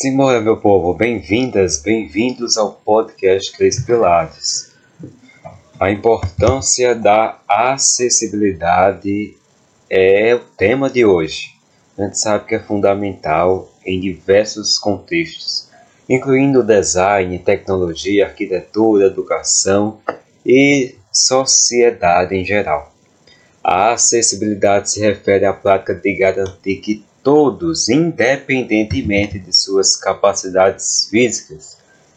Simbora, meu povo, bem-vindas, bem-vindos ao podcast Três Pilares. A importância da acessibilidade é o tema de hoje. A gente sabe que é fundamental em diversos contextos, incluindo design, tecnologia, arquitetura, educação e sociedade em geral. A acessibilidade se refere à prática de garantir que todos, independentemente de suas capacidades físicas,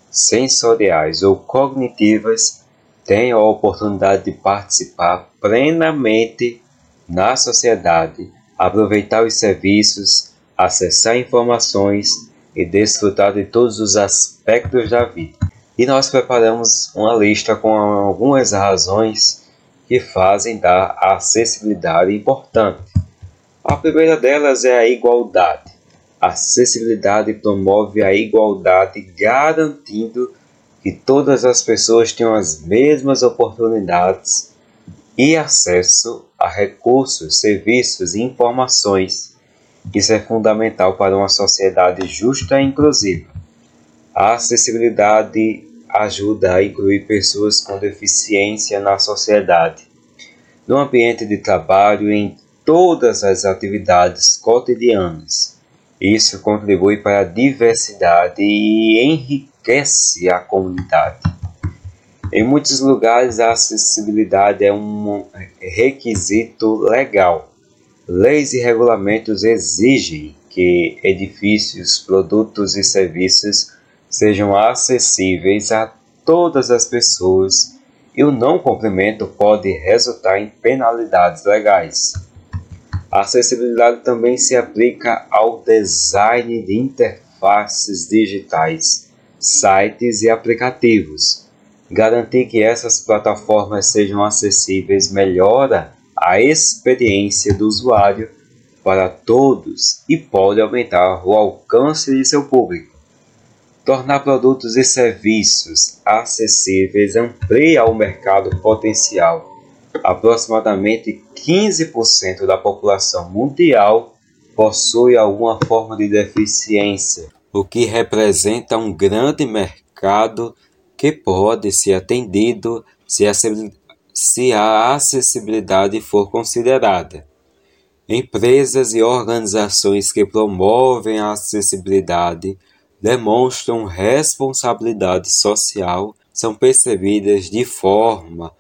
sensoriais ou cognitivas, tenham a oportunidade de participar plenamente na sociedade, aproveitar os serviços, acessar informações e desfrutar de todos os aspectos da vida. E nós preparamos uma lista com algumas razões que fazem da acessibilidade importante. A primeira delas é a igualdade. A acessibilidade promove a igualdade, garantindo que todas as pessoas tenham as mesmas oportunidades e acesso a recursos, serviços e informações. Isso é fundamental para uma sociedade justa e inclusiva. A acessibilidade ajuda a incluir pessoas com deficiência na sociedade, no ambiente de trabalho, em todas as atividades cotidianas. Isso contribui para a diversidade e enriquece a comunidade. Em muitos lugares, a acessibilidade é um requisito legal. Leis e regulamentos exigem que edifícios, produtos e serviços sejam acessíveis a todas as pessoas e o não cumprimento pode resultar em penalidades legais. A acessibilidade também se aplica ao design de interfaces digitais, sites e aplicativos. Garantir que essas plataformas sejam acessíveis melhora a experiência do usuário para todos e pode aumentar o alcance de seu público. Tornar produtos e serviços acessíveis amplia o mercado potencial aproximadamente 15% da população mundial possui alguma forma de deficiência, o que representa um grande mercado que pode ser atendido se a acessibilidade for considerada. Empresas e organizações que promovem a acessibilidade demonstram responsabilidade social, são percebidas de forma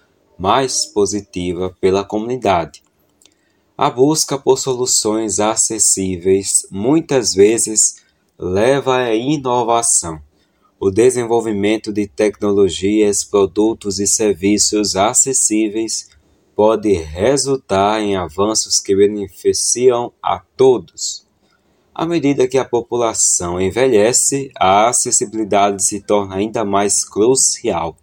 mais positiva pela comunidade. A busca por soluções acessíveis muitas vezes leva à inovação. O desenvolvimento de tecnologias, produtos e serviços acessíveis pode resultar em avanços que beneficiam a todos. À medida que a população envelhece, a acessibilidade se torna ainda mais crucial.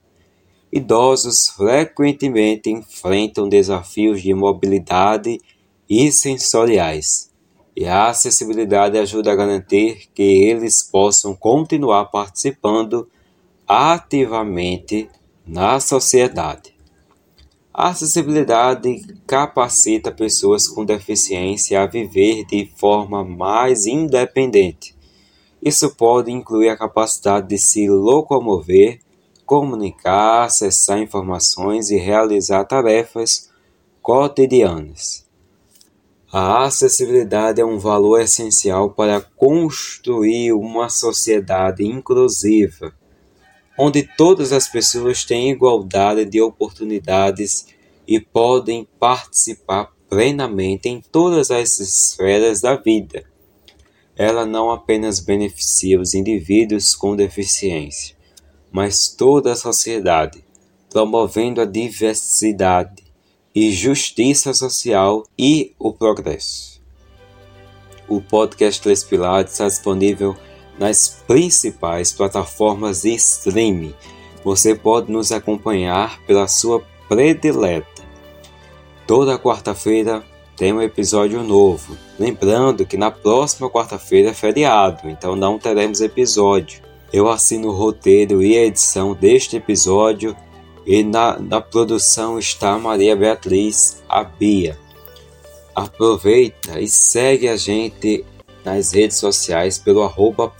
Idosos frequentemente enfrentam desafios de mobilidade e sensoriais, e a acessibilidade ajuda a garantir que eles possam continuar participando ativamente na sociedade. A acessibilidade capacita pessoas com deficiência a viver de forma mais independente. Isso pode incluir a capacidade de se locomover comunicar, acessar informações e realizar tarefas cotidianas. A acessibilidade é um valor essencial para construir uma sociedade inclusiva, onde todas as pessoas têm igualdade de oportunidades e podem participar plenamente em todas as esferas da vida. Ela não apenas beneficia os indivíduos com deficiência, mas toda a sociedade, promovendo a diversidade e justiça social e o progresso. O podcast Três Pilares está disponível nas principais plataformas de streaming. Você pode nos acompanhar pela sua predileta. Toda quarta-feira tem um episódio novo. Lembrando que na próxima quarta-feira é feriado, então não teremos episódio. Eu assino o roteiro e a edição deste episódio e na, na produção está Maria Beatriz, a Bia. Aproveita e segue a gente nas redes sociais pelo arroba.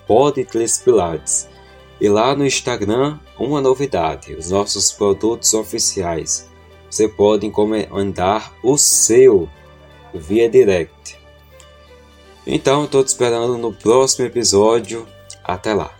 E lá no Instagram, uma novidade, os nossos produtos oficiais. Você pode encomendar o seu via direct. Então, estou te esperando no próximo episódio. Até lá!